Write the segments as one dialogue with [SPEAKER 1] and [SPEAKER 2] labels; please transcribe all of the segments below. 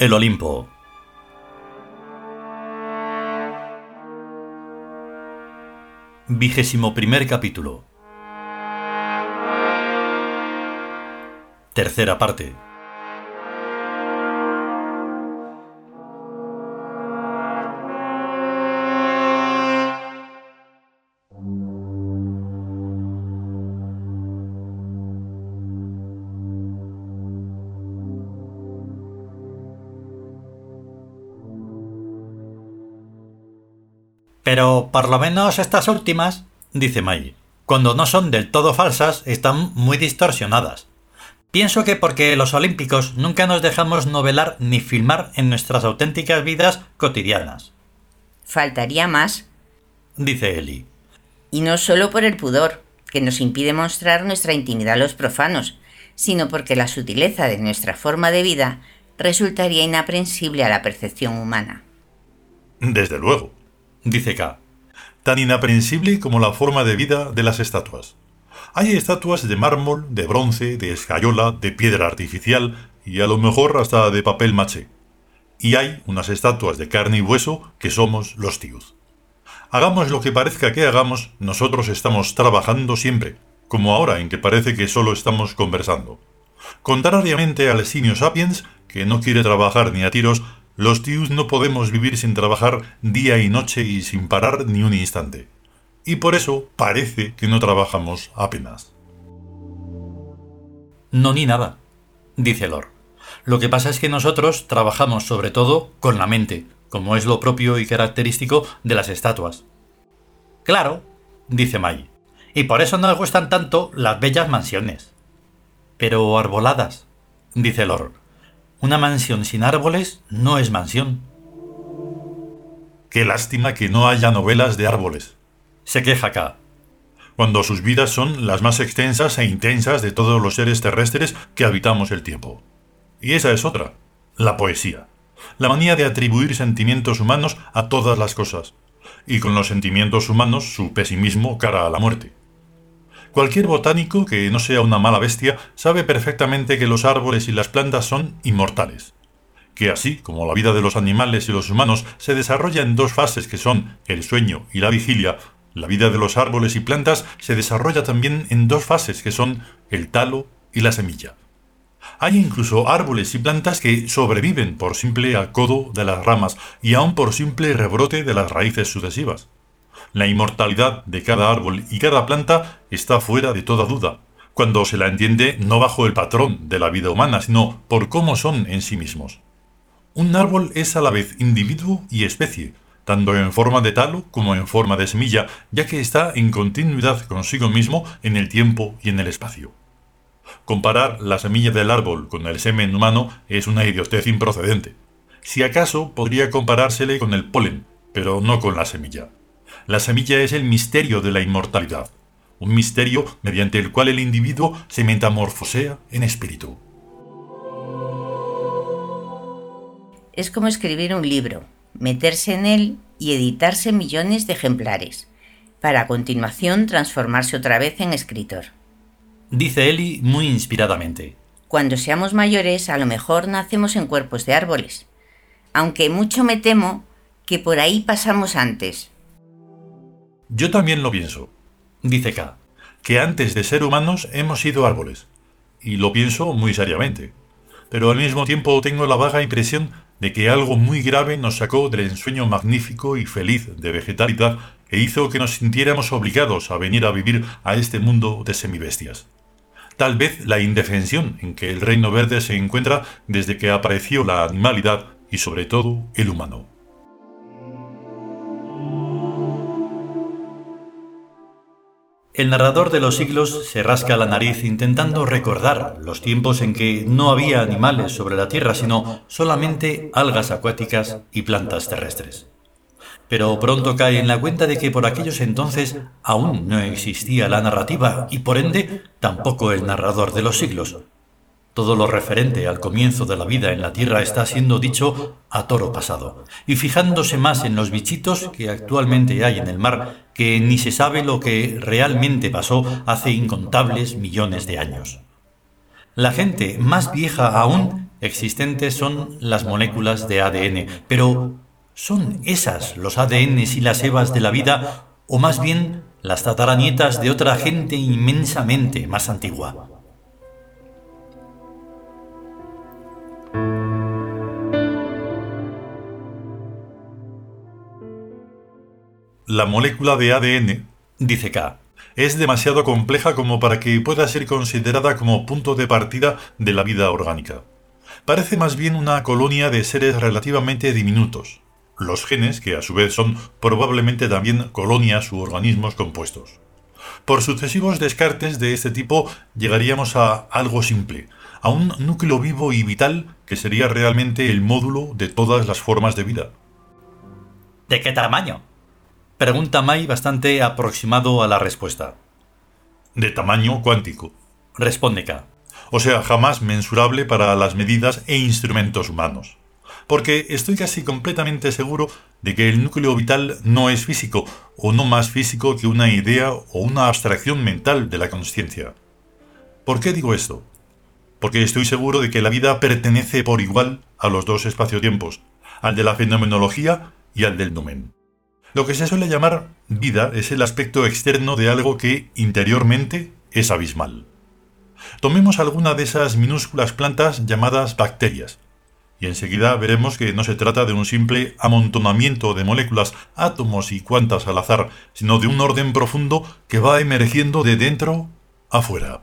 [SPEAKER 1] El Olimpo. Vigésimo primer capítulo. Tercera parte.
[SPEAKER 2] Pero por lo menos estas últimas, dice May, cuando no son del todo falsas, están muy distorsionadas. Pienso que porque los olímpicos nunca nos dejamos novelar ni filmar en nuestras auténticas vidas cotidianas.
[SPEAKER 3] Faltaría más.
[SPEAKER 1] Dice Eli.
[SPEAKER 3] Y no solo por el pudor, que nos impide mostrar nuestra intimidad a los profanos, sino porque la sutileza de nuestra forma de vida resultaría inaprensible a la percepción humana.
[SPEAKER 4] Desde luego, dice K. Tan inaprensible como la forma de vida de las estatuas. Hay estatuas de mármol, de bronce, de escayola, de piedra artificial y a lo mejor hasta de papel maché. Y hay unas estatuas de carne y hueso que somos los tíos. Hagamos lo que parezca que hagamos, nosotros estamos trabajando siempre, como ahora en que parece que solo estamos conversando. Contrariamente al simio sapiens, que no quiere trabajar ni a tiros, los tíos no podemos vivir sin trabajar día y noche y sin parar ni un instante y por eso parece que no trabajamos apenas.
[SPEAKER 1] No ni nada, dice Lor. Lo que pasa es que nosotros trabajamos sobre todo con la mente, como es lo propio y característico de las estatuas.
[SPEAKER 2] Claro, dice May, y por eso nos gustan tanto las bellas mansiones.
[SPEAKER 1] Pero arboladas, dice Lor. Una mansión sin árboles no es mansión.
[SPEAKER 4] Qué lástima que no haya novelas de árboles,
[SPEAKER 1] se queja acá.
[SPEAKER 4] Cuando sus vidas son las más extensas e intensas de todos los seres terrestres que habitamos el tiempo. Y esa es otra, la poesía. La manía de atribuir sentimientos humanos a todas las cosas. Y con los sentimientos humanos su pesimismo cara a la muerte. Cualquier botánico que no sea una mala bestia sabe perfectamente que los árboles y las plantas son inmortales que así como la vida de los animales y los humanos se desarrolla en dos fases que son el sueño y la vigilia, la vida de los árboles y plantas se desarrolla también en dos fases que son el talo y la semilla. Hay incluso árboles y plantas que sobreviven por simple acodo de las ramas y aún por simple rebrote de las raíces sucesivas. La inmortalidad de cada árbol y cada planta está fuera de toda duda, cuando se la entiende no bajo el patrón de la vida humana, sino por cómo son en sí mismos. Un árbol es a la vez individuo y especie, tanto en forma de talo como en forma de semilla, ya que está en continuidad consigo mismo en el tiempo y en el espacio. Comparar la semilla del árbol con el semen humano es una idiotez improcedente. Si acaso podría comparársele con el polen, pero no con la semilla. La semilla es el misterio de la inmortalidad, un misterio mediante el cual el individuo se metamorfosea en espíritu.
[SPEAKER 3] Es como escribir un libro, meterse en él y editarse millones de ejemplares, para a continuación transformarse otra vez en escritor.
[SPEAKER 1] Dice Eli muy inspiradamente.
[SPEAKER 3] Cuando seamos mayores, a lo mejor nacemos en cuerpos de árboles, aunque mucho me temo que por ahí pasamos antes.
[SPEAKER 4] Yo también lo pienso, dice K, que antes de ser humanos hemos sido árboles, y lo pienso muy seriamente, pero al mismo tiempo tengo la vaga impresión de que algo muy grave nos sacó del ensueño magnífico y feliz de vegetalidad e hizo que nos sintiéramos obligados a venir a vivir a este mundo de semibestias. Tal vez la indefensión en que el reino verde se encuentra desde que apareció la animalidad y sobre todo el humano.
[SPEAKER 1] El narrador de los siglos se rasca la nariz intentando recordar los tiempos en que no había animales sobre la Tierra, sino solamente algas acuáticas y plantas terrestres. Pero pronto cae en la cuenta de que por aquellos entonces aún no existía la narrativa y por ende tampoco el narrador de los siglos, todo lo referente al comienzo de la vida en la Tierra está siendo dicho a toro pasado, y fijándose más en los bichitos que actualmente hay en el mar, que ni se sabe lo que realmente pasó hace incontables millones de años. La gente más vieja aún existentes son las moléculas de ADN, pero ¿son esas los ADNs y las EVAs de la vida o más bien las tataranietas de otra gente inmensamente más antigua?
[SPEAKER 4] La molécula de ADN, dice K, es demasiado compleja como para que pueda ser considerada como punto de partida de la vida orgánica. Parece más bien una colonia de seres relativamente diminutos, los genes, que a su vez son probablemente también colonias u organismos compuestos. Por sucesivos descartes de este tipo llegaríamos a algo simple, a un núcleo vivo y vital que sería realmente el módulo de todas las formas de vida.
[SPEAKER 1] ¿De qué tamaño? Pregunta Mai bastante aproximado a la respuesta.
[SPEAKER 4] De tamaño cuántico.
[SPEAKER 1] Responde K.
[SPEAKER 4] O sea, jamás mensurable para las medidas e instrumentos humanos. Porque estoy casi completamente seguro de que el núcleo vital no es físico, o no más físico que una idea o una abstracción mental de la conciencia. ¿Por qué digo esto? Porque estoy seguro de que la vida pertenece por igual a los dos espacio-tiempos, al de la fenomenología y al del numen. Lo que se suele llamar vida es el aspecto externo de algo que interiormente es abismal. Tomemos alguna de esas minúsculas plantas llamadas bacterias, y enseguida veremos que no se trata de un simple amontonamiento de moléculas, átomos y cuantas al azar, sino de un orden profundo que va emergiendo de dentro afuera.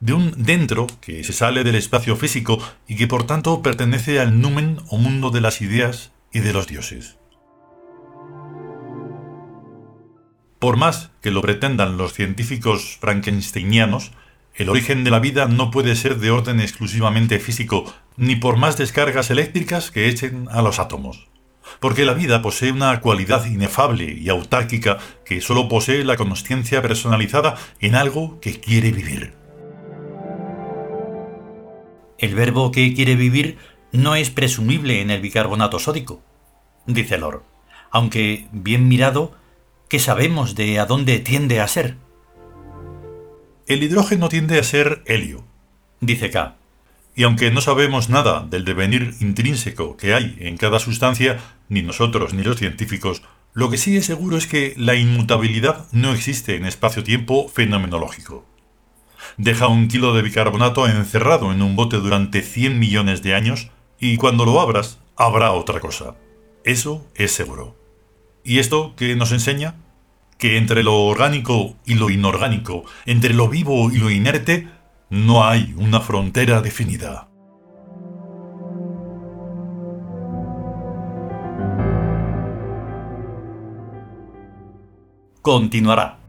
[SPEAKER 4] De un dentro que se sale del espacio físico y que por tanto pertenece al numen o mundo de las ideas y de los dioses. Por más que lo pretendan los científicos frankensteinianos, el origen de la vida no puede ser de orden exclusivamente físico, ni por más descargas eléctricas que echen a los átomos. Porque la vida posee una cualidad inefable y autárquica que solo posee la consciencia personalizada en algo que quiere vivir.
[SPEAKER 1] El verbo que quiere vivir no es presumible en el bicarbonato sódico, dice Lor, aunque, bien mirado, ¿Qué sabemos de a dónde tiende a ser?
[SPEAKER 4] El hidrógeno tiende a ser helio, dice K. Y aunque no sabemos nada del devenir intrínseco que hay en cada sustancia, ni nosotros ni los científicos, lo que sí es seguro es que la inmutabilidad no existe en espacio-tiempo fenomenológico. Deja un kilo de bicarbonato encerrado en un bote durante 100 millones de años y cuando lo abras habrá otra cosa. Eso es seguro. ¿Y esto qué nos enseña? Que entre lo orgánico y lo inorgánico, entre lo vivo y lo inerte, no hay una frontera definida.
[SPEAKER 1] Continuará.